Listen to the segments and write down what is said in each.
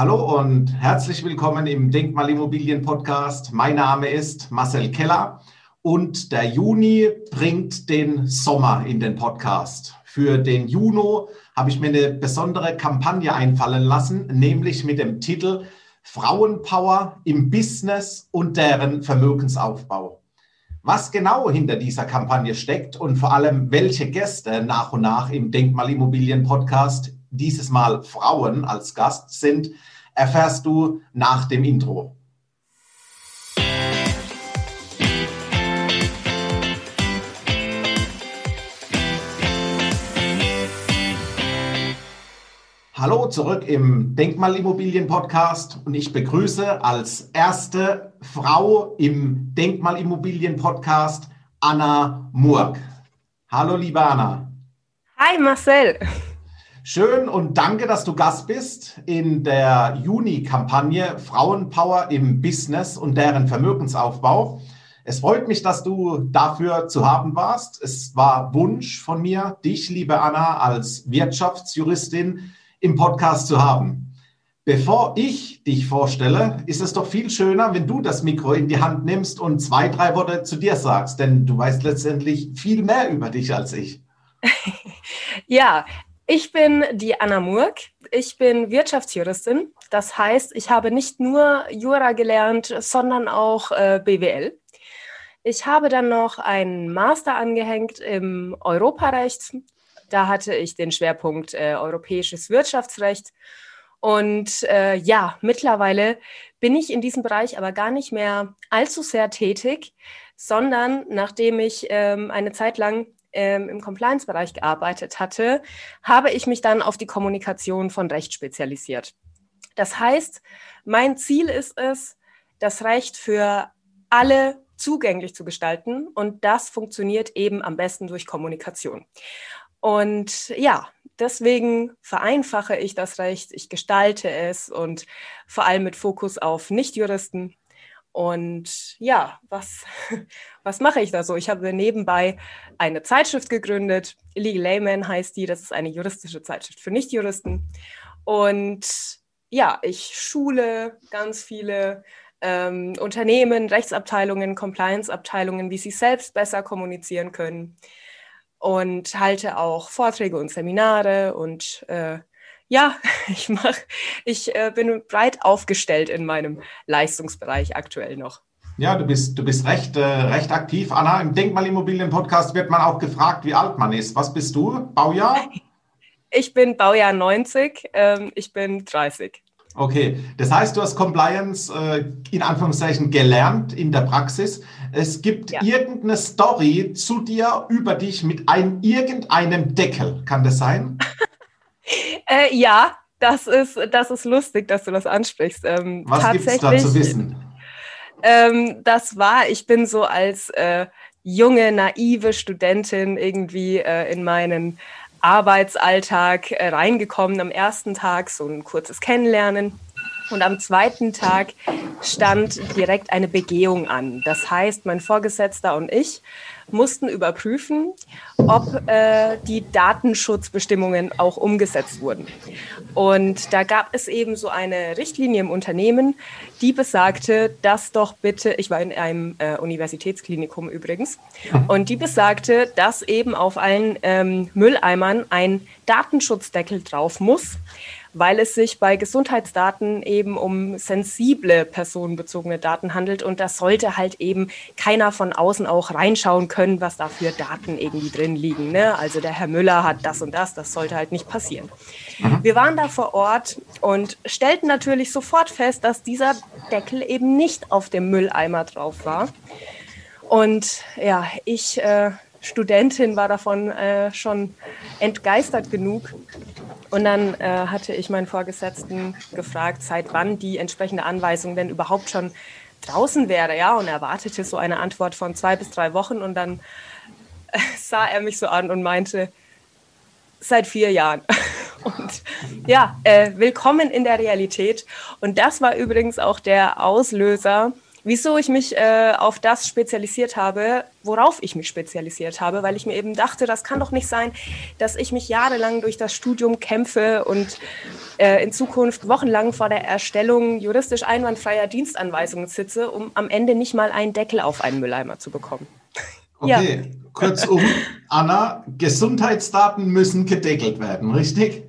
Hallo und herzlich willkommen im Denkmalimmobilien Podcast. Mein Name ist Marcel Keller und der Juni bringt den Sommer in den Podcast. Für den Juni habe ich mir eine besondere Kampagne einfallen lassen, nämlich mit dem Titel Frauenpower im Business und deren Vermögensaufbau. Was genau hinter dieser Kampagne steckt und vor allem welche Gäste nach und nach im Denkmalimmobilien Podcast dieses Mal Frauen als Gast sind, erfährst du nach dem Intro. Hallo zurück im Denkmalimmobilien-Podcast und ich begrüße als erste Frau im Denkmalimmobilien-Podcast Anna Murk. Hallo, liebe Anna. Hi, Marcel. Schön und danke, dass du Gast bist in der Juni-Kampagne Frauenpower im Business und deren Vermögensaufbau. Es freut mich, dass du dafür zu haben warst. Es war Wunsch von mir, dich, liebe Anna, als Wirtschaftsjuristin im Podcast zu haben. Bevor ich dich vorstelle, ist es doch viel schöner, wenn du das Mikro in die Hand nimmst und zwei, drei Worte zu dir sagst, denn du weißt letztendlich viel mehr über dich als ich. ja, ich bin die Anna Murk. Ich bin Wirtschaftsjuristin. Das heißt, ich habe nicht nur Jura gelernt, sondern auch äh, BWL. Ich habe dann noch einen Master angehängt im Europarecht. Da hatte ich den Schwerpunkt äh, europäisches Wirtschaftsrecht. Und äh, ja, mittlerweile bin ich in diesem Bereich aber gar nicht mehr allzu sehr tätig, sondern nachdem ich ähm, eine Zeit lang ähm, im Compliance-Bereich gearbeitet hatte, habe ich mich dann auf die Kommunikation von Recht spezialisiert. Das heißt, mein Ziel ist es, das Recht für alle zugänglich zu gestalten und das funktioniert eben am besten durch Kommunikation. Und ja, deswegen vereinfache ich das Recht, ich gestalte es und vor allem mit Fokus auf Nichtjuristen und ja, was, was mache ich da so? Ich habe nebenbei eine Zeitschrift gegründet. Legal Layman heißt die. Das ist eine juristische Zeitschrift für Nichtjuristen. Und ja, ich schule ganz viele ähm, Unternehmen, Rechtsabteilungen, Compliance-Abteilungen, wie sie selbst besser kommunizieren können. Und halte auch Vorträge und Seminare und äh, ja, ich mach, ich äh, bin breit aufgestellt in meinem Leistungsbereich aktuell noch. Ja, du bist, du bist recht, äh, recht aktiv. Anna, im Denkmalimmobilien-Podcast wird man auch gefragt, wie alt man ist. Was bist du? Baujahr? Ich bin Baujahr 90, ähm, ich bin 30. Okay, das heißt, du hast Compliance äh, in Anführungszeichen gelernt in der Praxis. Es gibt ja. irgendeine Story zu dir über dich mit einem irgendeinem Deckel. Kann das sein? Äh, ja, das ist, das ist lustig, dass du das ansprichst. Ähm, Was gibt es da zu wissen? Ähm, das war, ich bin so als äh, junge, naive Studentin irgendwie äh, in meinen Arbeitsalltag äh, reingekommen. Am ersten Tag so ein kurzes Kennenlernen. Und am zweiten Tag stand direkt eine Begehung an. Das heißt, mein Vorgesetzter und ich mussten überprüfen, ob äh, die Datenschutzbestimmungen auch umgesetzt wurden. Und da gab es eben so eine Richtlinie im Unternehmen, die besagte, dass doch bitte, ich war in einem äh, Universitätsklinikum übrigens, und die besagte, dass eben auf allen ähm, Mülleimern ein Datenschutzdeckel drauf muss weil es sich bei Gesundheitsdaten eben um sensible personenbezogene Daten handelt und da sollte halt eben keiner von außen auch reinschauen können, was da für Daten irgendwie drin liegen. Ne? Also der Herr Müller hat das und das, das sollte halt nicht passieren. Mhm. Wir waren da vor Ort und stellten natürlich sofort fest, dass dieser Deckel eben nicht auf dem Mülleimer drauf war. Und ja, ich äh, Studentin war davon äh, schon entgeistert genug. Und dann äh, hatte ich meinen Vorgesetzten gefragt, seit wann die entsprechende Anweisung denn überhaupt schon draußen wäre. Ja, und er erwartete so eine Antwort von zwei bis drei Wochen. Und dann äh, sah er mich so an und meinte, seit vier Jahren. Und ja, äh, willkommen in der Realität. Und das war übrigens auch der Auslöser wieso ich mich äh, auf das spezialisiert habe, worauf ich mich spezialisiert habe, weil ich mir eben dachte, das kann doch nicht sein, dass ich mich jahrelang durch das Studium kämpfe und äh, in Zukunft wochenlang vor der Erstellung juristisch einwandfreier Dienstanweisungen sitze, um am Ende nicht mal einen Deckel auf einen Mülleimer zu bekommen. Okay, ja. kurzum, Anna, Gesundheitsdaten müssen gedeckelt werden, richtig?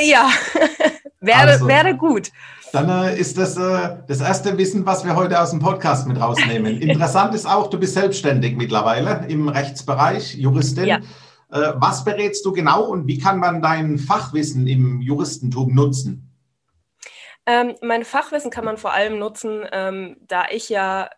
Ja, wäre, also. wäre gut. Dann äh, ist das äh, das erste Wissen, was wir heute aus dem Podcast mit rausnehmen. Interessant ist auch, du bist selbstständig mittlerweile im Rechtsbereich, Juristin. Ja. Äh, was berätst du genau und wie kann man dein Fachwissen im Juristentum nutzen? Ähm, mein Fachwissen kann man vor allem nutzen, ähm, da ich ja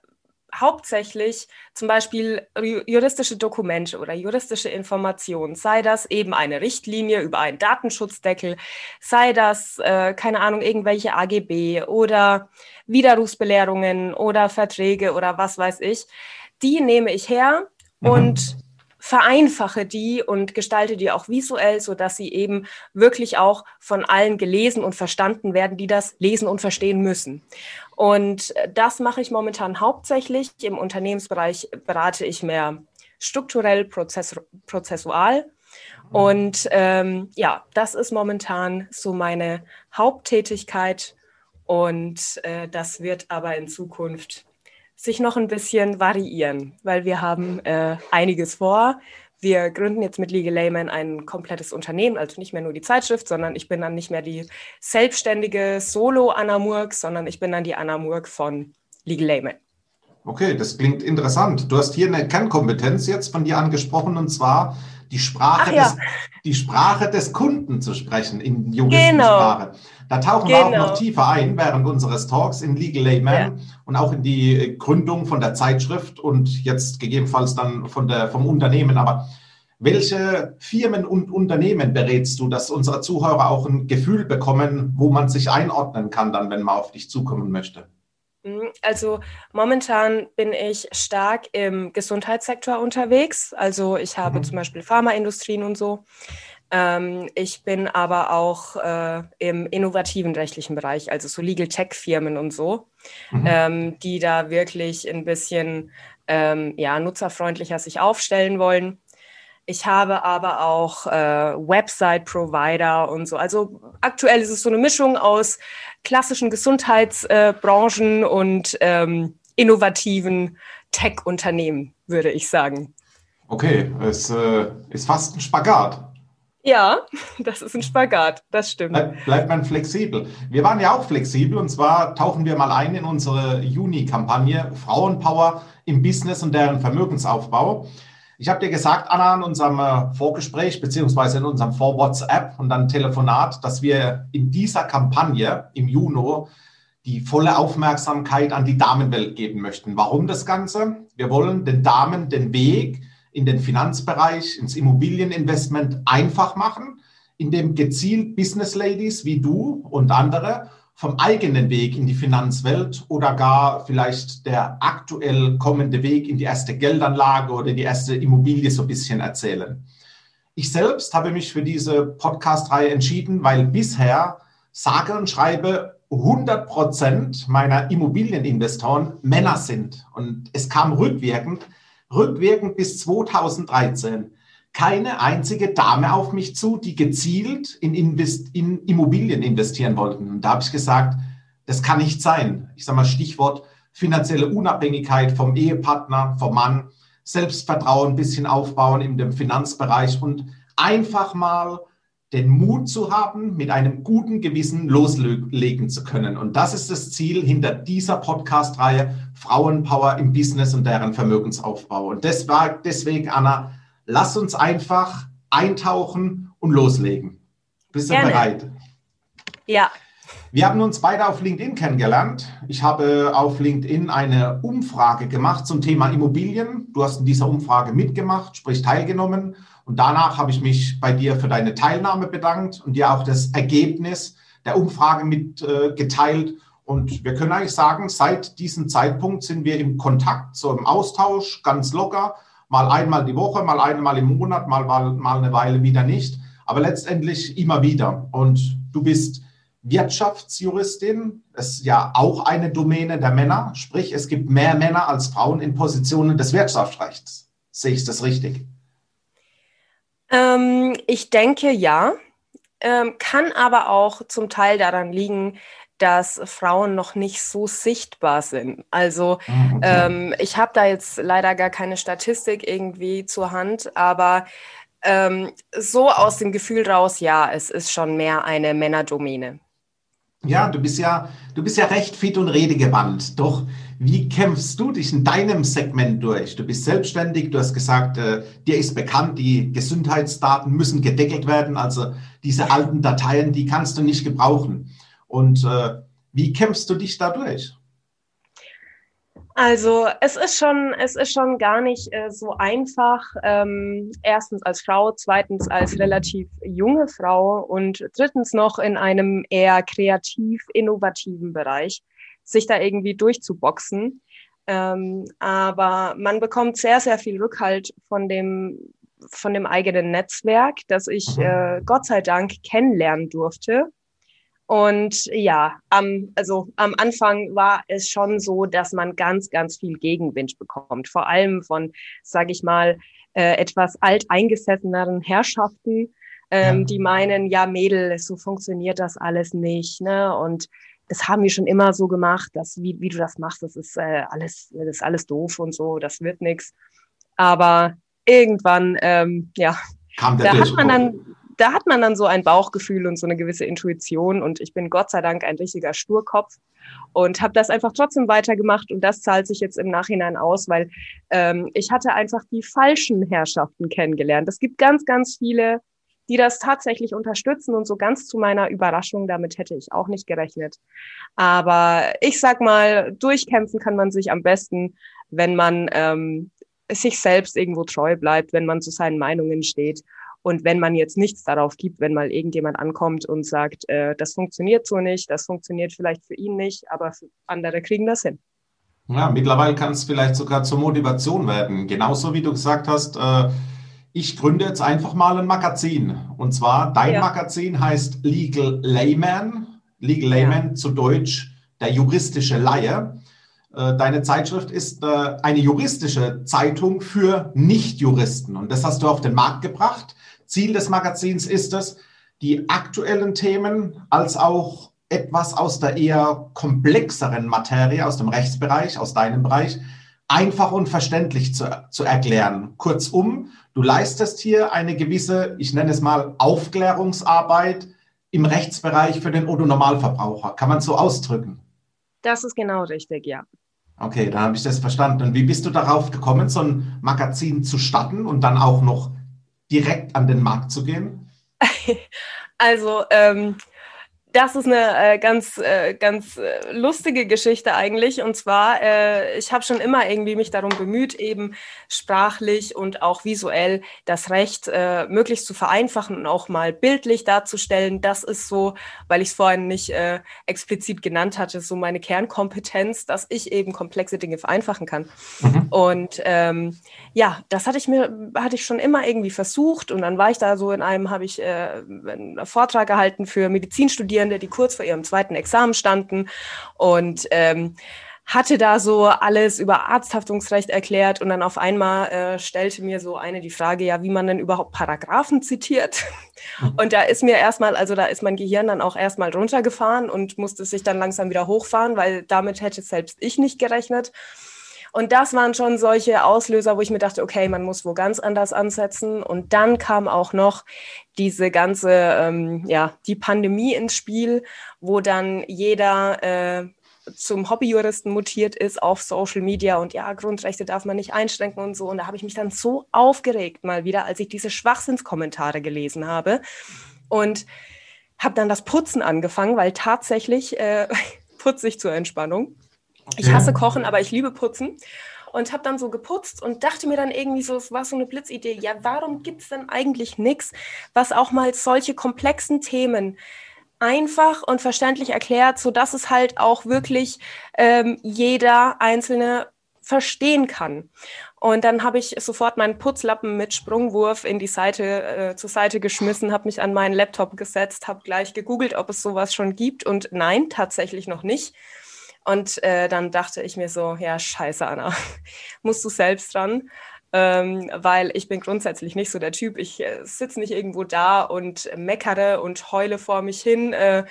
hauptsächlich zum Beispiel juristische Dokumente oder juristische Informationen, sei das eben eine Richtlinie über einen Datenschutzdeckel, sei das, äh, keine Ahnung, irgendwelche AGB oder Widerrufsbelehrungen oder Verträge oder was weiß ich, die nehme ich her mhm. und vereinfache die und gestalte die auch visuell, so dass sie eben wirklich auch von allen gelesen und verstanden werden, die das lesen und verstehen müssen. Und das mache ich momentan hauptsächlich. Im Unternehmensbereich berate ich mehr strukturell, prozess prozessual. Und ähm, ja, das ist momentan so meine Haupttätigkeit. Und äh, das wird aber in Zukunft sich noch ein bisschen variieren, weil wir haben äh, einiges vor. Wir gründen jetzt mit Legal Layman ein komplettes Unternehmen, also nicht mehr nur die Zeitschrift, sondern ich bin dann nicht mehr die selbstständige Solo-Anna Murk, sondern ich bin dann die Anna Murk von Legal Layman. Okay, das klingt interessant. Du hast hier eine Kernkompetenz jetzt von dir angesprochen und zwar die Sprache, ja. des, die Sprache des Kunden zu sprechen in Juristensprache. Genau. Da tauchen genau. wir auch noch genau. tiefer ein während unseres Talks in Legal Layman ja. und auch in die Gründung von der Zeitschrift und jetzt gegebenenfalls dann von der, vom Unternehmen. Aber welche Firmen und Unternehmen berätst du, dass unsere Zuhörer auch ein Gefühl bekommen, wo man sich einordnen kann, dann, wenn man auf dich zukommen möchte? Mhm, also momentan bin ich stark im Gesundheitssektor unterwegs. Also ich habe mhm. zum Beispiel Pharmaindustrien und so. Ähm, ich bin aber auch äh, im innovativen rechtlichen Bereich, also so Legal Tech-Firmen und so, mhm. ähm, die da wirklich ein bisschen ähm, ja, nutzerfreundlicher sich aufstellen wollen. Ich habe aber auch äh, Website-Provider und so. Also aktuell ist es so eine Mischung aus klassischen Gesundheitsbranchen äh, und ähm, innovativen Tech-Unternehmen, würde ich sagen. Okay, es äh, ist fast ein Spagat. Ja, das ist ein Spagat, das stimmt. Bleib, bleibt man flexibel. Wir waren ja auch flexibel und zwar tauchen wir mal ein in unsere Juni-Kampagne Frauenpower im Business und deren Vermögensaufbau. Ich habe dir gesagt, Anna, in unserem äh, Vorgespräch beziehungsweise in unserem Vor-WhatsApp und dann Telefonat, dass wir in dieser Kampagne im Juni die volle Aufmerksamkeit an die Damenwelt geben möchten. Warum das Ganze? Wir wollen den Damen den Weg in den Finanzbereich, ins Immobilieninvestment einfach machen, indem gezielt Business Ladies wie du und andere vom eigenen Weg in die Finanzwelt oder gar vielleicht der aktuell kommende Weg in die erste Geldanlage oder die erste Immobilie so ein bisschen erzählen. Ich selbst habe mich für diese Podcast-Reihe entschieden, weil bisher sage und schreibe 100 Prozent meiner Immobilieninvestoren Männer sind. Und es kam rückwirkend, rückwirkend bis 2013 keine einzige Dame auf mich zu, die gezielt in, Invest in Immobilien investieren wollten. Und da habe ich gesagt, das kann nicht sein. Ich sage mal Stichwort finanzielle Unabhängigkeit vom Ehepartner, vom Mann, Selbstvertrauen ein bisschen aufbauen in dem Finanzbereich und einfach mal den Mut zu haben, mit einem guten Gewissen loslegen zu können. Und das ist das Ziel hinter dieser Podcast-Reihe Frauenpower im Business und deren Vermögensaufbau. Und das war deswegen, Anna, lass uns einfach eintauchen und loslegen. Bist du Gerne. bereit? Ja. Wir haben uns beide auf LinkedIn kennengelernt. Ich habe auf LinkedIn eine Umfrage gemacht zum Thema Immobilien. Du hast in dieser Umfrage mitgemacht, sprich teilgenommen. Und danach habe ich mich bei dir für deine Teilnahme bedankt und dir auch das Ergebnis der Umfrage mitgeteilt. Äh, und wir können eigentlich sagen, seit diesem Zeitpunkt sind wir im Kontakt, so im Austausch, ganz locker mal einmal die Woche, mal einmal im Monat, mal, mal, mal eine Weile wieder nicht, aber letztendlich immer wieder. Und du bist Wirtschaftsjuristin. Ist ja auch eine Domäne der Männer. Sprich, es gibt mehr Männer als Frauen in Positionen des Wirtschaftsrechts. Sehe ich das richtig? Ähm, ich denke ja. Ähm, kann aber auch zum Teil daran liegen, dass Frauen noch nicht so sichtbar sind. Also ah, okay. ähm, ich habe da jetzt leider gar keine Statistik irgendwie zur Hand, aber ähm, so aus dem Gefühl raus, ja, es ist schon mehr eine Männerdomäne. Ja, du bist ja, du bist ja recht fit und redegewandt. Doch wie kämpfst du dich in deinem Segment durch? Du bist selbstständig, du hast gesagt, äh, dir ist bekannt, die Gesundheitsdaten müssen gedeckelt werden. Also diese alten Dateien, die kannst du nicht gebrauchen. Und äh, wie kämpfst du dich dadurch? Also es ist schon, es ist schon gar nicht äh, so einfach. Ähm, erstens als Frau, zweitens als relativ junge Frau und drittens noch in einem eher kreativ innovativen Bereich, sich da irgendwie durchzuboxen. Ähm, aber man bekommt sehr, sehr viel Rückhalt von dem von dem eigenen Netzwerk, das ich mhm. äh, Gott sei Dank kennenlernen durfte und ja, am, also am Anfang war es schon so, dass man ganz, ganz viel Gegenwind bekommt. Vor allem von, sage ich mal, äh, etwas alteingesesseneren Herrschaften, ähm, ja. die meinen, ja, Mädel, so funktioniert das alles nicht. Ne? Und das haben wir schon immer so gemacht, dass wie, wie du das machst, das ist äh, alles, das ist alles doof und so, das wird nichts. Aber irgendwann, ähm, ja, da hat man dann da hat man dann so ein Bauchgefühl und so eine gewisse Intuition und ich bin Gott sei Dank ein richtiger Sturkopf und habe das einfach trotzdem weitergemacht und das zahlt sich jetzt im Nachhinein aus, weil ähm, ich hatte einfach die falschen Herrschaften kennengelernt. Es gibt ganz, ganz viele, die das tatsächlich unterstützen und so ganz zu meiner Überraschung, damit hätte ich auch nicht gerechnet. Aber ich sag mal, durchkämpfen kann man sich am besten, wenn man ähm, sich selbst irgendwo treu bleibt, wenn man zu seinen Meinungen steht und wenn man jetzt nichts darauf gibt, wenn mal irgendjemand ankommt und sagt, äh, das funktioniert so nicht, das funktioniert vielleicht für ihn nicht, aber andere kriegen das hin. Ja, mittlerweile kann es vielleicht sogar zur Motivation werden. Genauso wie du gesagt hast, äh, ich gründe jetzt einfach mal ein Magazin. Und zwar, dein ja. Magazin heißt Legal Layman. Legal Layman ja. zu Deutsch der juristische Laie. Äh, deine Zeitschrift ist äh, eine juristische Zeitung für Nichtjuristen. Und das hast du auf den Markt gebracht. Ziel des Magazins ist es, die aktuellen Themen als auch etwas aus der eher komplexeren Materie, aus dem Rechtsbereich, aus deinem Bereich, einfach und verständlich zu, zu erklären. Kurzum, du leistest hier eine gewisse, ich nenne es mal, Aufklärungsarbeit im Rechtsbereich für den Otto-Normalverbraucher. Kann man so ausdrücken? Das ist genau richtig, ja. Okay, dann habe ich das verstanden. Und wie bist du darauf gekommen, so ein Magazin zu starten und dann auch noch direkt an den Markt zu gehen? Also ähm, das ist eine äh, ganz, äh, ganz äh, lustige Geschichte eigentlich. Und zwar, äh, ich habe schon immer irgendwie mich darum bemüht, eben sprachlich und auch visuell das Recht äh, möglichst zu vereinfachen und auch mal bildlich darzustellen. Das ist so, weil ich es vorhin nicht äh, explizit genannt hatte, so meine Kernkompetenz, dass ich eben komplexe Dinge vereinfachen kann. Mhm. Und ähm, ja, das hatte ich mir, hatte ich schon immer irgendwie versucht. Und dann war ich da so in einem, habe ich einen Vortrag gehalten für Medizinstudierende Studierende, die kurz vor ihrem zweiten Examen standen und ähm, hatte da so alles über Arzthaftungsrecht erklärt und dann auf einmal äh, stellte mir so eine die Frage, ja, wie man denn überhaupt Paragraphen zitiert. Mhm. Und da ist mir erstmal, also da ist mein Gehirn dann auch erstmal runtergefahren und musste sich dann langsam wieder hochfahren, weil damit hätte selbst ich nicht gerechnet. Und das waren schon solche Auslöser, wo ich mir dachte, okay, man muss wo ganz anders ansetzen. Und dann kam auch noch diese ganze, ähm, ja, die Pandemie ins Spiel, wo dann jeder äh, zum Hobbyjuristen mutiert ist auf Social Media und ja, Grundrechte darf man nicht einschränken und so. Und da habe ich mich dann so aufgeregt mal wieder, als ich diese Schwachsinnskommentare gelesen habe und habe dann das Putzen angefangen, weil tatsächlich äh, putze ich zur Entspannung. Ich hasse Kochen, aber ich liebe Putzen. Und habe dann so geputzt und dachte mir dann irgendwie so, es war so eine Blitzidee, ja, warum gibt es denn eigentlich nichts, was auch mal solche komplexen Themen einfach und verständlich erklärt, sodass es halt auch wirklich ähm, jeder Einzelne verstehen kann. Und dann habe ich sofort meinen Putzlappen mit Sprungwurf in die Seite, äh, zur Seite geschmissen, habe mich an meinen Laptop gesetzt, habe gleich gegoogelt, ob es sowas schon gibt. Und nein, tatsächlich noch nicht. Und äh, dann dachte ich mir so, ja, scheiße, Anna, musst du selbst dran. Ähm, weil ich bin grundsätzlich nicht so der Typ. Ich äh, sitze nicht irgendwo da und meckere und heule vor mich hin äh,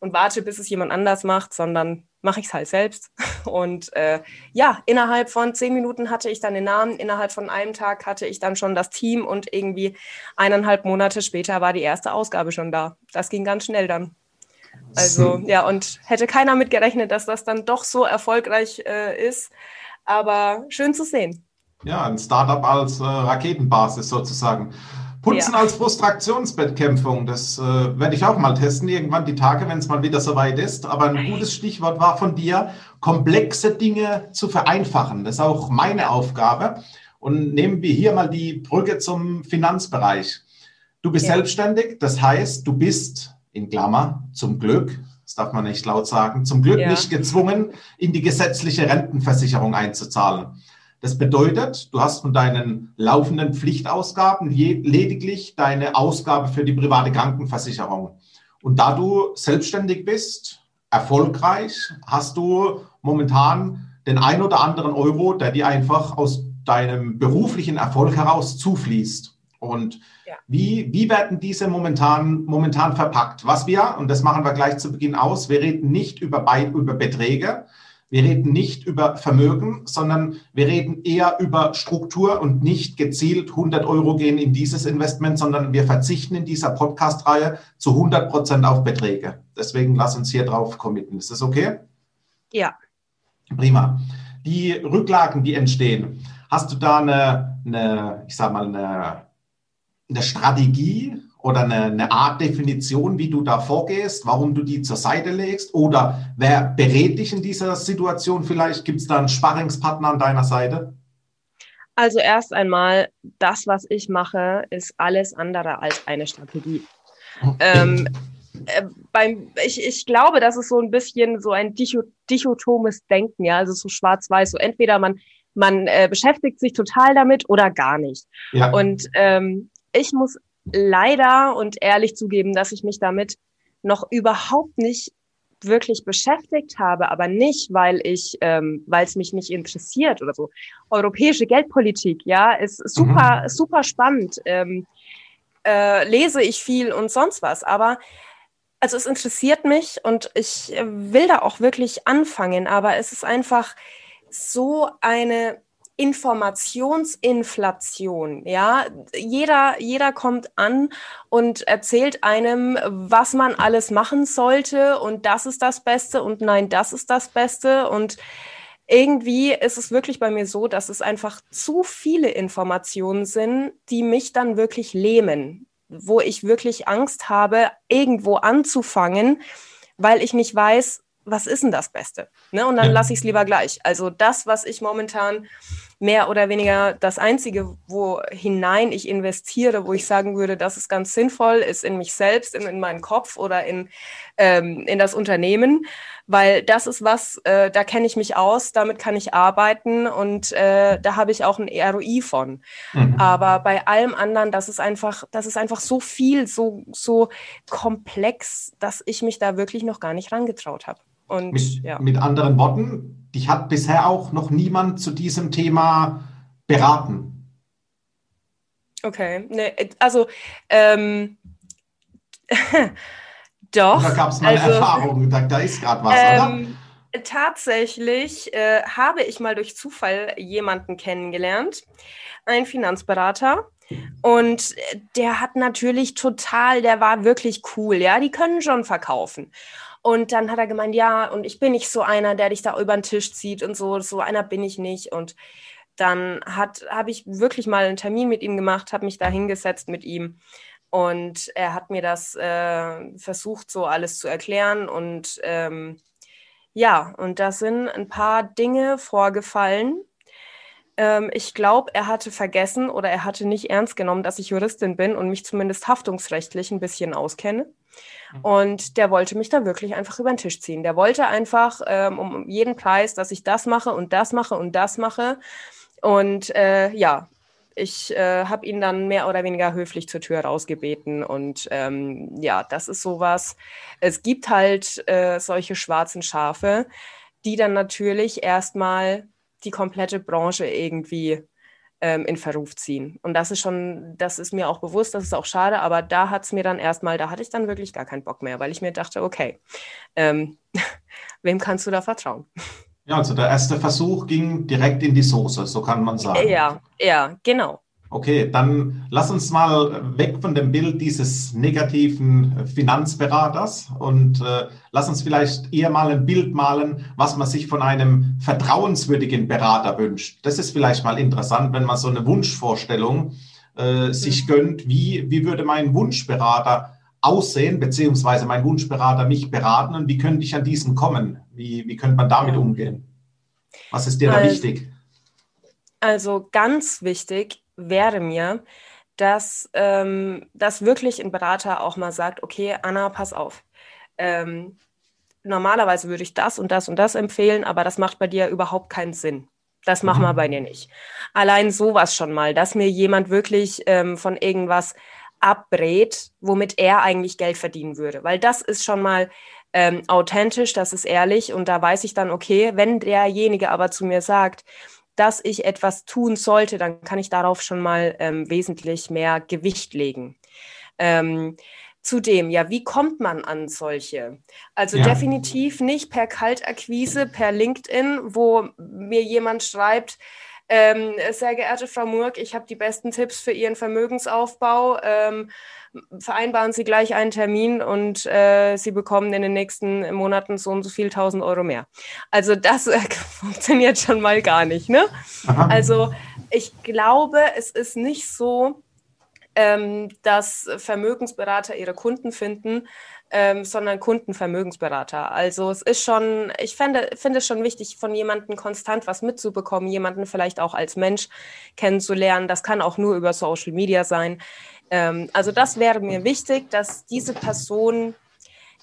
und warte, bis es jemand anders macht, sondern mache ich es halt selbst. Und äh, ja, innerhalb von zehn Minuten hatte ich dann den Namen, innerhalb von einem Tag hatte ich dann schon das Team und irgendwie eineinhalb Monate später war die erste Ausgabe schon da. Das ging ganz schnell dann. Also ja, und hätte keiner mitgerechnet, dass das dann doch so erfolgreich äh, ist. Aber schön zu sehen. Ja, ein Startup als äh, Raketenbasis sozusagen. Putzen ja. als Frustrationsbekämpfung, das äh, werde ich auch mal testen, irgendwann die Tage, wenn es mal wieder soweit ist. Aber ein gutes Stichwort war von dir, komplexe Dinge zu vereinfachen. Das ist auch meine Aufgabe. Und nehmen wir hier mal die Brücke zum Finanzbereich. Du bist ja. selbstständig, das heißt, du bist in Klammer zum Glück, das darf man nicht laut sagen, zum Glück ja. nicht gezwungen, in die gesetzliche Rentenversicherung einzuzahlen. Das bedeutet, du hast von deinen laufenden Pflichtausgaben lediglich deine Ausgabe für die private Krankenversicherung. Und da du selbstständig bist, erfolgreich, hast du momentan den ein oder anderen Euro, der dir einfach aus deinem beruflichen Erfolg heraus zufließt. Und ja. wie, wie werden diese momentan, momentan verpackt? Was wir, und das machen wir gleich zu Beginn aus, wir reden nicht über, über Beträge, wir reden nicht über Vermögen, sondern wir reden eher über Struktur und nicht gezielt 100 Euro gehen in dieses Investment, sondern wir verzichten in dieser Podcast-Reihe zu 100 Prozent auf Beträge. Deswegen lass uns hier drauf committen. Ist das okay? Ja. Prima. Die Rücklagen, die entstehen, hast du da eine, eine ich sag mal, eine, eine Strategie, oder eine, eine, Art Definition, wie du da vorgehst, warum du die zur Seite legst? Oder wer berät dich in dieser Situation vielleicht? Gibt es da einen Sparringspartner an deiner Seite? Also erst einmal, das, was ich mache, ist alles andere als eine Strategie. Okay. Ähm, äh, beim, ich, ich glaube, das ist so ein bisschen so ein dichotomes Denken, ja, also so schwarz-weiß. So entweder man, man äh, beschäftigt sich total damit oder gar nicht. Ja. Und ähm, ich muss leider und ehrlich zugeben, dass ich mich damit noch überhaupt nicht wirklich beschäftigt habe, aber nicht, weil ich, ähm, weil es mich nicht interessiert oder so. Europäische Geldpolitik, ja, ist super, mhm. super spannend. Ähm, äh, lese ich viel und sonst was, aber also es interessiert mich und ich will da auch wirklich anfangen, aber es ist einfach so eine Informationsinflation. Ja, jeder, jeder kommt an und erzählt einem, was man alles machen sollte und das ist das Beste und nein, das ist das Beste und irgendwie ist es wirklich bei mir so, dass es einfach zu viele Informationen sind, die mich dann wirklich lähmen, wo ich wirklich Angst habe, irgendwo anzufangen, weil ich nicht weiß, was ist denn das Beste? Ne? Und dann ja. lasse ich es lieber gleich. Also das, was ich momentan mehr oder weniger das Einzige, wo hinein ich investiere, wo ich sagen würde, das ist ganz sinnvoll, ist in mich selbst, in, in meinen Kopf oder in, ähm, in das Unternehmen, weil das ist was, äh, da kenne ich mich aus, damit kann ich arbeiten und äh, da habe ich auch ein ROI von. Mhm. Aber bei allem anderen, das ist einfach, das ist einfach so viel, so, so komplex, dass ich mich da wirklich noch gar nicht rangetraut habe. Und, mit, ja. mit anderen Worten, dich hat bisher auch noch niemand zu diesem Thema beraten. Okay, nee, also ähm, doch. Da gab es mal also, Erfahrung, da, da ist gerade was, ähm, oder? Tatsächlich äh, habe ich mal durch Zufall jemanden kennengelernt, einen Finanzberater. Und der hat natürlich total, der war wirklich cool, ja, die können schon verkaufen. Und dann hat er gemeint, ja, und ich bin nicht so einer, der dich da über den Tisch zieht und so, so einer bin ich nicht. Und dann habe ich wirklich mal einen Termin mit ihm gemacht, habe mich da hingesetzt mit ihm. Und er hat mir das äh, versucht, so alles zu erklären. Und ähm, ja, und da sind ein paar Dinge vorgefallen. Ähm, ich glaube, er hatte vergessen oder er hatte nicht ernst genommen, dass ich Juristin bin und mich zumindest haftungsrechtlich ein bisschen auskenne. Mhm. Und der wollte mich da wirklich einfach über den Tisch ziehen. Der wollte einfach ähm, um jeden Preis, dass ich das mache und das mache und das mache. Und äh, ja, ich äh, habe ihn dann mehr oder weniger höflich zur Tür rausgebeten. Und ähm, ja, das ist sowas. Es gibt halt äh, solche schwarzen Schafe, die dann natürlich erstmal die komplette Branche irgendwie ähm, in Verruf ziehen. Und das ist schon, das ist mir auch bewusst, das ist auch schade, aber da hat es mir dann erstmal, da hatte ich dann wirklich gar keinen Bock mehr, weil ich mir dachte, okay, ähm, wem kannst du da vertrauen? Ja, also der erste Versuch ging direkt in die Soße, so kann man sagen. Ja, ja, genau. Okay, dann lass uns mal weg von dem Bild dieses negativen Finanzberaters und äh, lass uns vielleicht eher mal ein Bild malen, was man sich von einem vertrauenswürdigen Berater wünscht. Das ist vielleicht mal interessant, wenn man so eine Wunschvorstellung äh, sich mhm. gönnt. Wie, wie würde mein Wunschberater aussehen, beziehungsweise mein Wunschberater mich beraten und wie könnte ich an diesen kommen? Wie, wie könnte man damit umgehen? Was ist dir da also, wichtig? Also ganz wichtig wäre mir, dass, ähm, dass wirklich ein Berater auch mal sagt, okay, Anna, pass auf. Ähm, normalerweise würde ich das und das und das empfehlen, aber das macht bei dir überhaupt keinen Sinn. Das machen wir mhm. bei dir nicht. Allein sowas schon mal, dass mir jemand wirklich ähm, von irgendwas abbrät, womit er eigentlich Geld verdienen würde. Weil das ist schon mal ähm, authentisch, das ist ehrlich und da weiß ich dann, okay, wenn derjenige aber zu mir sagt, dass ich etwas tun sollte, dann kann ich darauf schon mal ähm, wesentlich mehr Gewicht legen. Ähm, Zudem, ja, wie kommt man an solche? Also ja. definitiv nicht per Kaltakquise, per LinkedIn, wo mir jemand schreibt, ähm, sehr geehrte Frau Murk, ich habe die besten Tipps für Ihren Vermögensaufbau. Ähm, vereinbaren Sie gleich einen Termin und äh, Sie bekommen in den nächsten Monaten so und so viel tausend Euro mehr. Also das äh, funktioniert schon mal gar nicht. Ne? Also ich glaube, es ist nicht so, ähm, dass Vermögensberater ihre Kunden finden, ähm, sondern Kundenvermögensberater. Also es ist schon, ich finde, finde es schon wichtig, von jemandem konstant was mitzubekommen, jemanden vielleicht auch als Mensch kennenzulernen. Das kann auch nur über Social Media sein. Ähm, also das wäre mir wichtig, dass diese Person,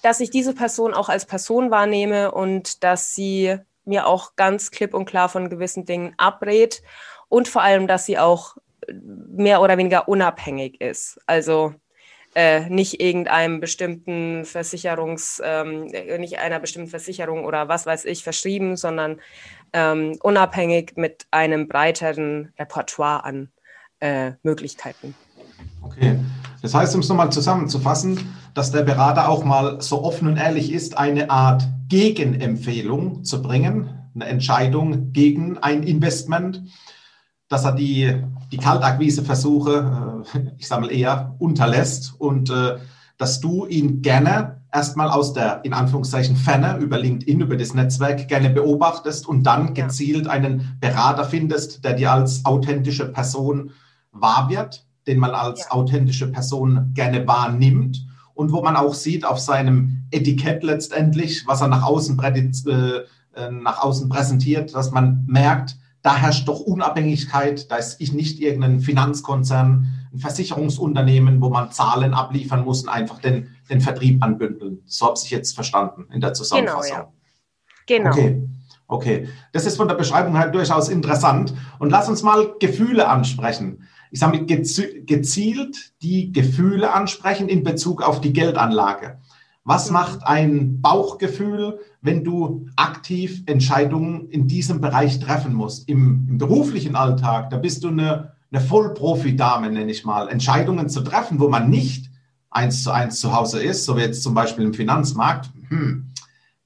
dass ich diese Person auch als Person wahrnehme und dass sie mir auch ganz klipp und klar von gewissen Dingen abrät und vor allem, dass sie auch mehr oder weniger unabhängig ist. Also äh, nicht irgendeinem bestimmten Versicherungs, ähm, nicht einer bestimmten Versicherung oder was weiß ich verschrieben, sondern ähm, unabhängig mit einem breiteren Repertoire an äh, Möglichkeiten. Okay, das heißt, um es nochmal zusammenzufassen, dass der Berater auch mal so offen und ehrlich ist, eine Art Gegenempfehlung zu bringen, eine Entscheidung gegen ein Investment, dass er die die Kaltakquise-Versuche, äh, ich sage mal eher, unterlässt und äh, dass du ihn gerne erstmal aus der, in Anführungszeichen, Ferne über LinkedIn, über das Netzwerk gerne beobachtest und dann gezielt einen Berater findest, der dir als authentische Person wahr wird, den man als ja. authentische Person gerne wahrnimmt und wo man auch sieht auf seinem Etikett letztendlich, was er nach außen, äh, nach außen präsentiert, dass man merkt, da herrscht doch Unabhängigkeit, da ist ich nicht irgendein Finanzkonzern, ein Versicherungsunternehmen, wo man Zahlen abliefern muss und einfach den, den Vertrieb anbündeln. So habe ich jetzt verstanden in der Zusammenfassung. Genau, ja. genau. Okay. Okay, das ist von der Beschreibung her durchaus interessant. Und lass uns mal Gefühle ansprechen. Ich sage mit gezielt die Gefühle ansprechen in Bezug auf die Geldanlage. Was macht ein Bauchgefühl, wenn du aktiv Entscheidungen in diesem Bereich treffen musst? Im, im beruflichen Alltag, da bist du eine, eine Vollprofi-Dame, nenne ich mal. Entscheidungen zu treffen, wo man nicht eins zu eins zu Hause ist, so wie jetzt zum Beispiel im Finanzmarkt. Hm,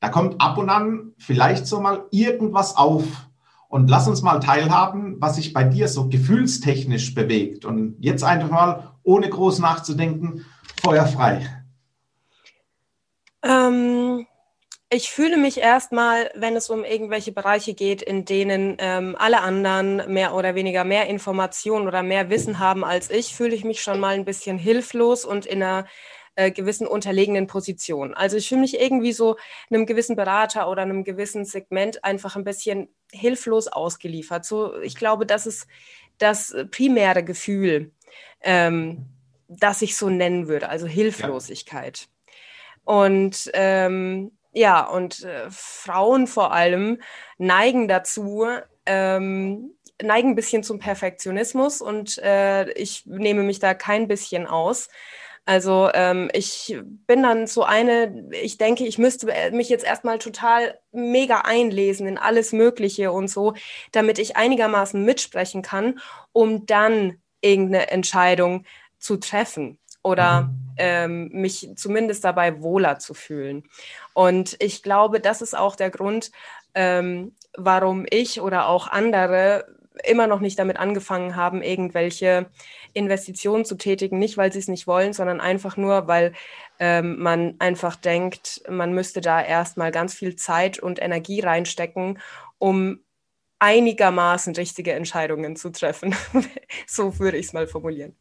da kommt ab und an vielleicht so mal irgendwas auf. Und lass uns mal teilhaben, was sich bei dir so gefühlstechnisch bewegt. Und jetzt einfach mal, ohne groß nachzudenken, feuerfrei. Ähm, ich fühle mich erstmal, wenn es um irgendwelche Bereiche geht, in denen ähm, alle anderen mehr oder weniger mehr Informationen oder mehr Wissen haben als ich, fühle ich mich schon mal ein bisschen hilflos und in einer äh, gewissen unterlegenen Position. Also ich fühle mich irgendwie so einem gewissen Berater oder einem gewissen Segment einfach ein bisschen hilflos ausgeliefert. So, ich glaube, das ist das primäre Gefühl, ähm, das ich so nennen würde, also Hilflosigkeit. Ja. Und ähm, ja, und äh, Frauen vor allem neigen dazu, ähm, neige ein bisschen zum Perfektionismus und äh, ich nehme mich da kein bisschen aus. Also ähm, ich bin dann so eine, ich denke, ich müsste mich jetzt erstmal total mega einlesen in alles Mögliche und so, damit ich einigermaßen mitsprechen kann, um dann irgendeine Entscheidung zu treffen oder mhm. Ähm, mich zumindest dabei wohler zu fühlen. Und ich glaube, das ist auch der Grund, ähm, warum ich oder auch andere immer noch nicht damit angefangen haben, irgendwelche Investitionen zu tätigen, nicht weil sie es nicht wollen, sondern einfach nur, weil ähm, man einfach denkt, man müsste da erstmal ganz viel Zeit und Energie reinstecken, um einigermaßen richtige Entscheidungen zu treffen. so würde ich es mal formulieren.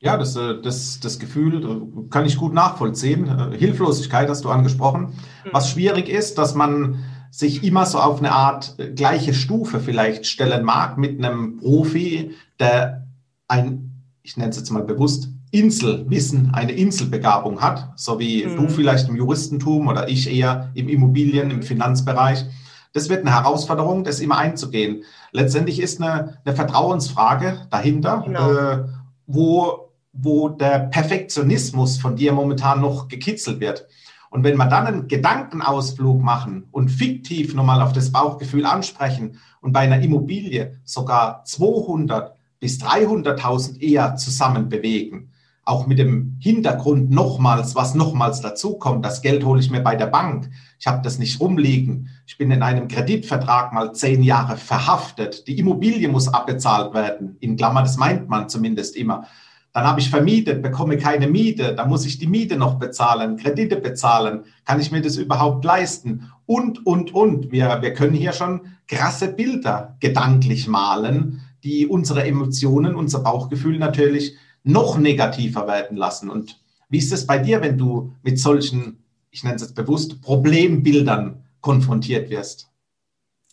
Ja, das, äh, das, das Gefühl äh, kann ich gut nachvollziehen. Äh, Hilflosigkeit hast du angesprochen. Mhm. Was schwierig ist, dass man sich immer so auf eine Art gleiche Stufe vielleicht stellen mag mit einem Profi, der ein, ich nenne es jetzt mal bewusst, Inselwissen, eine Inselbegabung hat, so wie mhm. du vielleicht im Juristentum oder ich eher im Immobilien, im Finanzbereich. Das wird eine Herausforderung, das immer einzugehen. Letztendlich ist eine, eine Vertrauensfrage dahinter, genau. äh, wo wo der Perfektionismus von dir momentan noch gekitzelt wird. Und wenn wir dann einen Gedankenausflug machen und fiktiv nochmal auf das Bauchgefühl ansprechen und bei einer Immobilie sogar 200 bis 300.000 eher zusammen bewegen, auch mit dem Hintergrund nochmals, was nochmals dazukommt, das Geld hole ich mir bei der Bank, ich habe das nicht rumliegen, ich bin in einem Kreditvertrag mal zehn Jahre verhaftet, die Immobilie muss abbezahlt werden, in Klammer, das meint man zumindest immer. Dann habe ich vermietet, bekomme keine Miete, dann muss ich die Miete noch bezahlen, Kredite bezahlen. Kann ich mir das überhaupt leisten? Und, und, und. Wir, wir können hier schon krasse Bilder gedanklich malen, die unsere Emotionen, unser Bauchgefühl natürlich noch negativer werden lassen. Und wie ist es bei dir, wenn du mit solchen, ich nenne es jetzt bewusst, Problembildern konfrontiert wirst?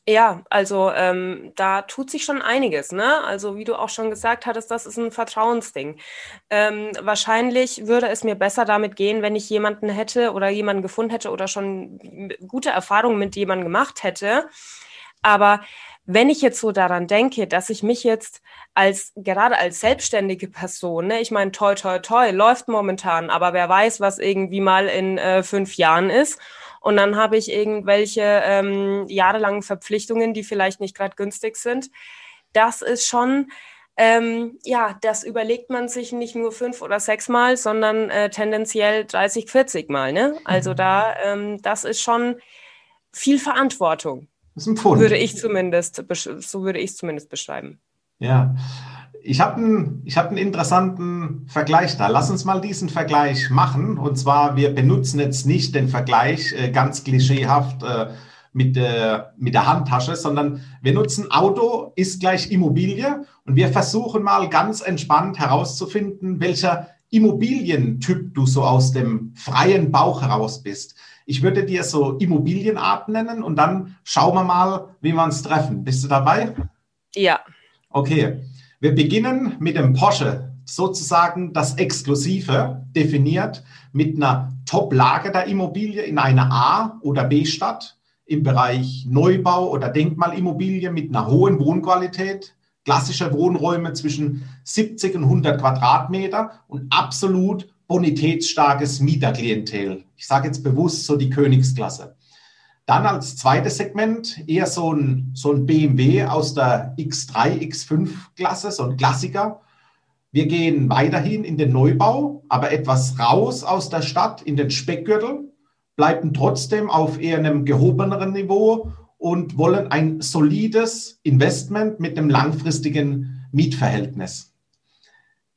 Ja, also ähm, da tut sich schon einiges, ne? Also wie du auch schon gesagt hattest, das ist ein Vertrauensding. Ähm, wahrscheinlich würde es mir besser damit gehen, wenn ich jemanden hätte oder jemanden gefunden hätte oder schon gute Erfahrungen mit jemandem gemacht hätte. Aber wenn ich jetzt so daran denke, dass ich mich jetzt als gerade als selbstständige Person, ne, ich meine, toi, toi, toi, läuft momentan, aber wer weiß, was irgendwie mal in äh, fünf Jahren ist. Und dann habe ich irgendwelche ähm, jahrelangen Verpflichtungen, die vielleicht nicht gerade günstig sind. Das ist schon, ähm, ja, das überlegt man sich nicht nur fünf oder sechs Mal, sondern äh, tendenziell 30, 40 Mal. Ne? Also mhm. da, ähm, das ist schon viel Verantwortung. Das ist ein Pfund. Würde ich zumindest, so würde ich es zumindest beschreiben. Ja, ich habe einen, hab einen interessanten Vergleich da. Lass uns mal diesen Vergleich machen. Und zwar, wir benutzen jetzt nicht den Vergleich äh, ganz klischeehaft äh, mit, der, mit der Handtasche, sondern wir nutzen Auto ist gleich Immobilie und wir versuchen mal ganz entspannt herauszufinden, welcher Immobilientyp du so aus dem freien Bauch heraus bist. Ich würde dir so Immobilienart nennen und dann schauen wir mal, wie wir uns treffen. Bist du dabei? Ja. Okay. Wir beginnen mit dem Porsche, sozusagen das Exklusive, definiert mit einer Top-Lage der Immobilie in einer A- oder B-Stadt im Bereich Neubau oder Denkmalimmobilie mit einer hohen Wohnqualität, klassische Wohnräume zwischen 70 und 100 Quadratmeter und absolut bonitätsstarkes Mieterklientel. Ich sage jetzt bewusst so die Königsklasse. Dann als zweites Segment eher so ein, so ein BMW aus der X3, X5-Klasse, so ein Klassiker. Wir gehen weiterhin in den Neubau, aber etwas raus aus der Stadt in den Speckgürtel, bleiben trotzdem auf eher einem gehobeneren Niveau und wollen ein solides Investment mit einem langfristigen Mietverhältnis.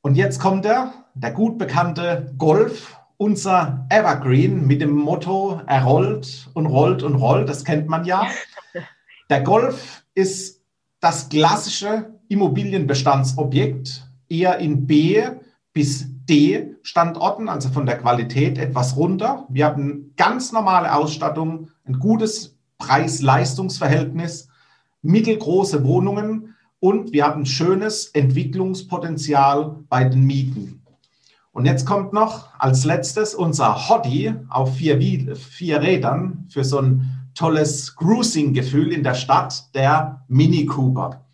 Und jetzt kommt der, der gut bekannte Golf unser Evergreen mit dem Motto, er rollt und rollt und rollt, das kennt man ja. Der Golf ist das klassische Immobilienbestandsobjekt, eher in B bis D Standorten, also von der Qualität etwas runter. Wir haben ganz normale Ausstattung, ein gutes Preis-Leistungs-Verhältnis, mittelgroße Wohnungen und wir haben schönes Entwicklungspotenzial bei den Mieten. Und jetzt kommt noch als letztes unser Hottie auf vier, vier Rädern für so ein tolles Cruising-Gefühl in der Stadt, der Mini Cooper.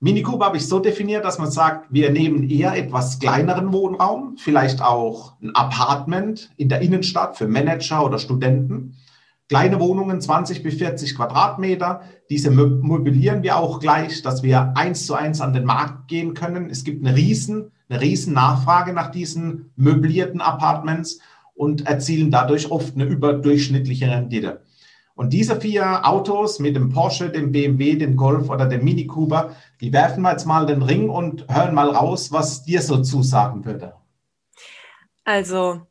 Mini Cooper habe ich so definiert, dass man sagt, wir nehmen eher etwas kleineren Wohnraum, vielleicht auch ein Apartment in der Innenstadt für Manager oder Studenten. Kleine Wohnungen, 20 bis 40 Quadratmeter. Diese mobilieren wir auch gleich, dass wir eins zu eins an den Markt gehen können. Es gibt eine riesen, eine riesen Nachfrage nach diesen möblierten Apartments und erzielen dadurch oft eine überdurchschnittliche Rendite. Und diese vier Autos mit dem Porsche, dem BMW, dem Golf oder dem Mini Cooper, die werfen wir jetzt mal den Ring und hören mal raus, was dir so zusagen würde. Also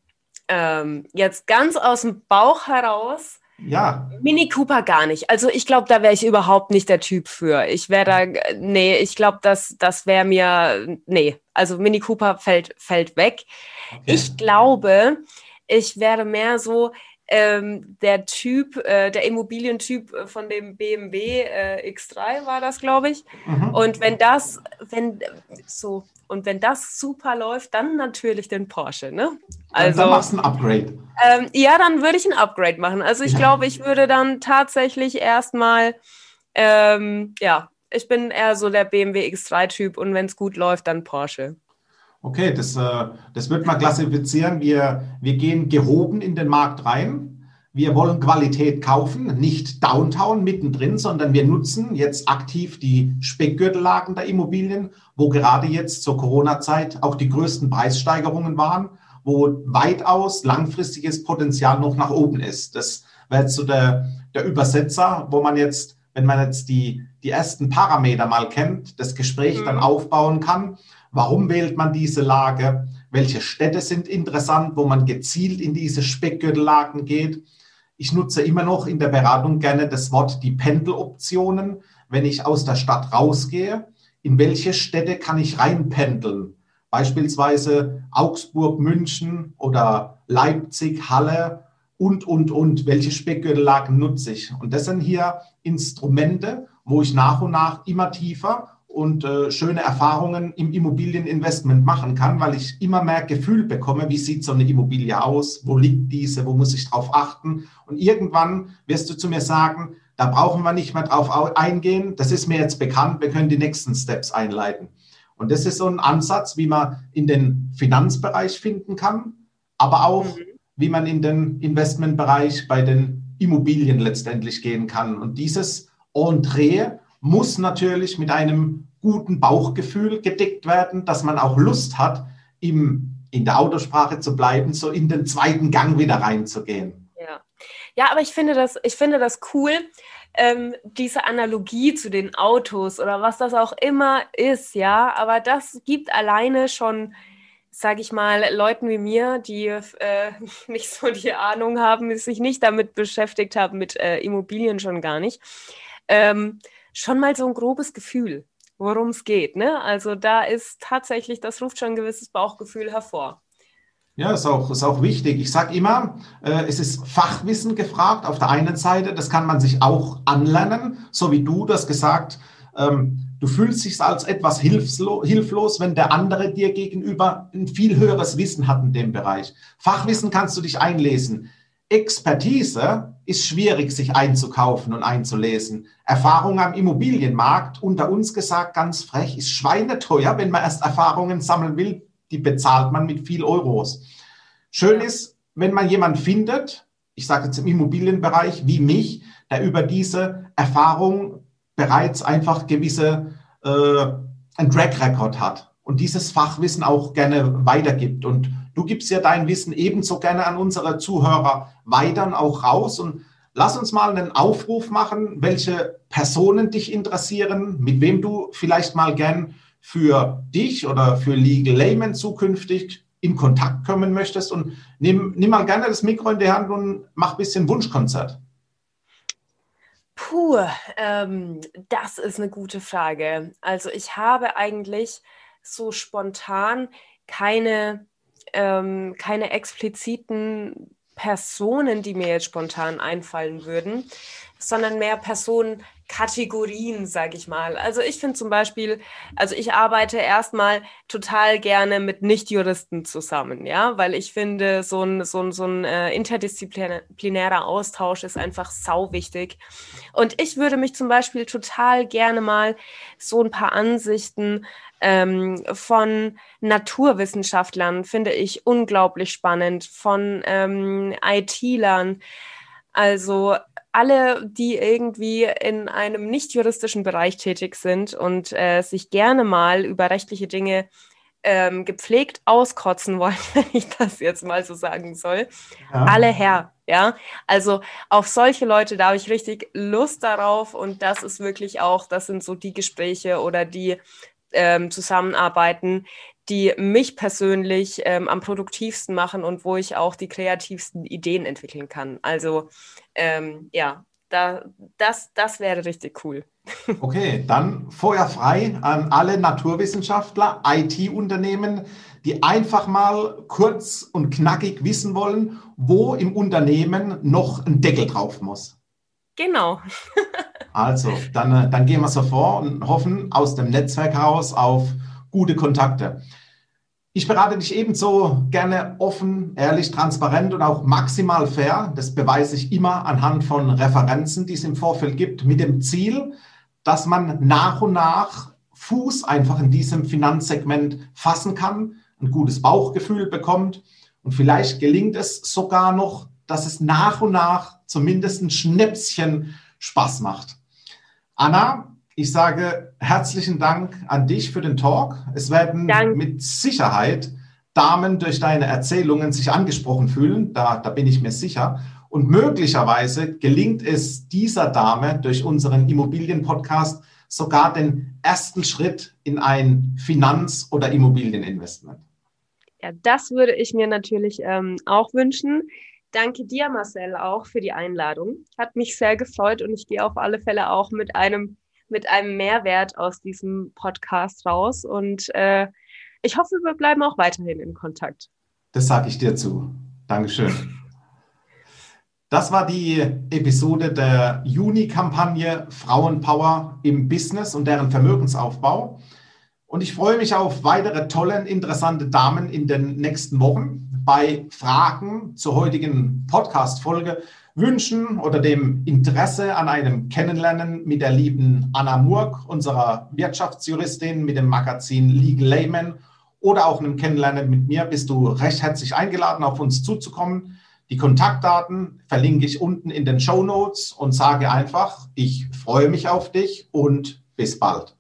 ähm, jetzt ganz aus dem Bauch heraus. Ja. Mini Cooper gar nicht. Also ich glaube, da wäre ich überhaupt nicht der Typ für. Ich wäre da, nee, ich glaube, das, das wäre mir, nee. Also Mini Cooper fällt, fällt weg. Okay. Ich glaube, ich wäre mehr so, ähm, der Typ, äh, der Immobilientyp äh, von dem BMW äh, X3 war das, glaube ich. Mhm. Und wenn das, wenn so, und wenn das super läuft, dann natürlich den Porsche, ne? Also, dann machst du ein Upgrade. Ähm, ja, dann würde ich ein Upgrade machen. Also ich ja. glaube, ich würde dann tatsächlich erstmal, ähm, ja, ich bin eher so der BMW X3-Typ und wenn es gut läuft, dann Porsche. Okay, das, äh, das wird man klassifizieren. Wir, wir gehen gehoben in den Markt rein. Wir wollen Qualität kaufen, nicht Downtown mittendrin, sondern wir nutzen jetzt aktiv die Speckgürtellagen der Immobilien, wo gerade jetzt zur Corona-Zeit auch die größten Preissteigerungen waren, wo weitaus langfristiges Potenzial noch nach oben ist. Das wäre jetzt so der, der Übersetzer, wo man jetzt, wenn man jetzt die, die ersten Parameter mal kennt, das Gespräch mhm. dann aufbauen kann Warum wählt man diese Lage? Welche Städte sind interessant, wo man gezielt in diese Speckgürtellagen geht? Ich nutze immer noch in der Beratung gerne das Wort die Pendeloptionen. Wenn ich aus der Stadt rausgehe, in welche Städte kann ich reinpendeln? Beispielsweise Augsburg, München oder Leipzig, Halle und, und, und. Welche Speckgürtellagen nutze ich? Und das sind hier Instrumente, wo ich nach und nach immer tiefer und äh, schöne Erfahrungen im Immobilieninvestment machen kann, weil ich immer mehr Gefühl bekomme, wie sieht so eine Immobilie aus, wo liegt diese, wo muss ich drauf achten. Und irgendwann wirst du zu mir sagen, da brauchen wir nicht mehr drauf eingehen, das ist mir jetzt bekannt, wir können die nächsten Steps einleiten. Und das ist so ein Ansatz, wie man in den Finanzbereich finden kann, aber auch, mhm. wie man in den Investmentbereich bei den Immobilien letztendlich gehen kann. Und dieses Entree muss natürlich mit einem guten Bauchgefühl gedeckt werden, dass man auch Lust hat, im, in der Autosprache zu bleiben, so in den zweiten Gang wieder reinzugehen. Ja, ja aber ich finde das, ich finde das cool, ähm, diese Analogie zu den Autos oder was das auch immer ist, ja, aber das gibt alleine schon sage ich mal, Leuten wie mir, die äh, nicht so die Ahnung haben, sich nicht damit beschäftigt haben, mit äh, Immobilien schon gar nicht, ähm, schon mal so ein grobes Gefühl, worum es geht. Ne? Also da ist tatsächlich, das ruft schon ein gewisses Bauchgefühl hervor. Ja, ist auch, ist auch wichtig. Ich sage immer, äh, es ist Fachwissen gefragt auf der einen Seite. Das kann man sich auch anlernen, so wie du das gesagt. Ähm, du fühlst dich als etwas hilflos, wenn der andere dir gegenüber ein viel höheres Wissen hat in dem Bereich. Fachwissen kannst du dich einlesen. Expertise ist schwierig, sich einzukaufen und einzulesen. Erfahrung am Immobilienmarkt, unter uns gesagt ganz frech, ist schweineteuer, wenn man erst Erfahrungen sammeln will. Die bezahlt man mit viel Euros. Schön ist, wenn man jemanden findet, ich sage jetzt im Immobilienbereich, wie mich, der über diese Erfahrung bereits einfach gewisse, äh, ein Track Record hat und dieses Fachwissen auch gerne weitergibt. Und Du gibst ja dein Wissen ebenso gerne an unsere Zuhörer weiter auch raus. Und lass uns mal einen Aufruf machen, welche Personen dich interessieren, mit wem du vielleicht mal gern für dich oder für Legal Layman zukünftig in Kontakt kommen möchtest. Und nimm, nimm mal gerne das Mikro in die Hand und mach ein bisschen Wunschkonzert. Puh, ähm, das ist eine gute Frage. Also ich habe eigentlich so spontan keine ähm, keine expliziten Personen, die mir jetzt spontan einfallen würden, sondern mehr Personenkategorien, sage ich mal. Also ich finde zum Beispiel, also ich arbeite erstmal total gerne mit Nichtjuristen zusammen, ja, weil ich finde, so ein, so ein, so ein äh, interdisziplinärer Austausch ist einfach sau wichtig. Und ich würde mich zum Beispiel total gerne mal so ein paar Ansichten ähm, von Naturwissenschaftlern finde ich unglaublich spannend, von ähm, IT-Lern. Also alle, die irgendwie in einem nicht juristischen Bereich tätig sind und äh, sich gerne mal über rechtliche Dinge ähm, gepflegt auskotzen wollen, wenn ich das jetzt mal so sagen soll. Ja. Alle her, ja. Also auf solche Leute, da habe ich richtig Lust darauf und das ist wirklich auch, das sind so die Gespräche oder die ähm, zusammenarbeiten, die mich persönlich ähm, am produktivsten machen und wo ich auch die kreativsten Ideen entwickeln kann. Also ähm, ja, da, das, das wäre richtig cool. Okay, dann Feuer frei an alle Naturwissenschaftler, IT-Unternehmen, die einfach mal kurz und knackig wissen wollen, wo im Unternehmen noch ein Deckel drauf muss. Genau. also, dann, äh, dann gehen wir so vor und hoffen aus dem Netzwerk heraus auf gute Kontakte. Ich berate dich ebenso gerne offen, ehrlich, transparent und auch maximal fair. Das beweise ich immer anhand von Referenzen, die es im Vorfeld gibt, mit dem Ziel, dass man nach und nach Fuß einfach in diesem Finanzsegment fassen kann, ein gutes Bauchgefühl bekommt und vielleicht gelingt es sogar noch, dass es nach und nach zumindest ein Schnäpschen Spaß macht. Anna, ich sage herzlichen Dank an dich für den Talk. Es werden Dank. mit Sicherheit Damen durch deine Erzählungen sich angesprochen fühlen. Da, da bin ich mir sicher. Und möglicherweise gelingt es dieser Dame durch unseren Immobilienpodcast sogar den ersten Schritt in ein Finanz- oder Immobilieninvestment. Ja, das würde ich mir natürlich ähm, auch wünschen. Danke dir, Marcel, auch für die Einladung. Hat mich sehr gefreut und ich gehe auf alle Fälle auch mit einem, mit einem Mehrwert aus diesem Podcast raus. Und äh, ich hoffe, wir bleiben auch weiterhin in Kontakt. Das sage ich dir zu. Dankeschön. Das war die Episode der Juni-Kampagne Frauenpower im Business und deren Vermögensaufbau. Und ich freue mich auf weitere tolle, interessante Damen in den nächsten Wochen bei Fragen zur heutigen Podcast-Folge, Wünschen oder dem Interesse an einem Kennenlernen mit der lieben Anna Murk, unserer Wirtschaftsjuristin mit dem Magazin Legal Layman oder auch einem Kennenlernen mit mir, bist du recht herzlich eingeladen, auf uns zuzukommen. Die Kontaktdaten verlinke ich unten in den Show Notes und sage einfach, ich freue mich auf dich und bis bald.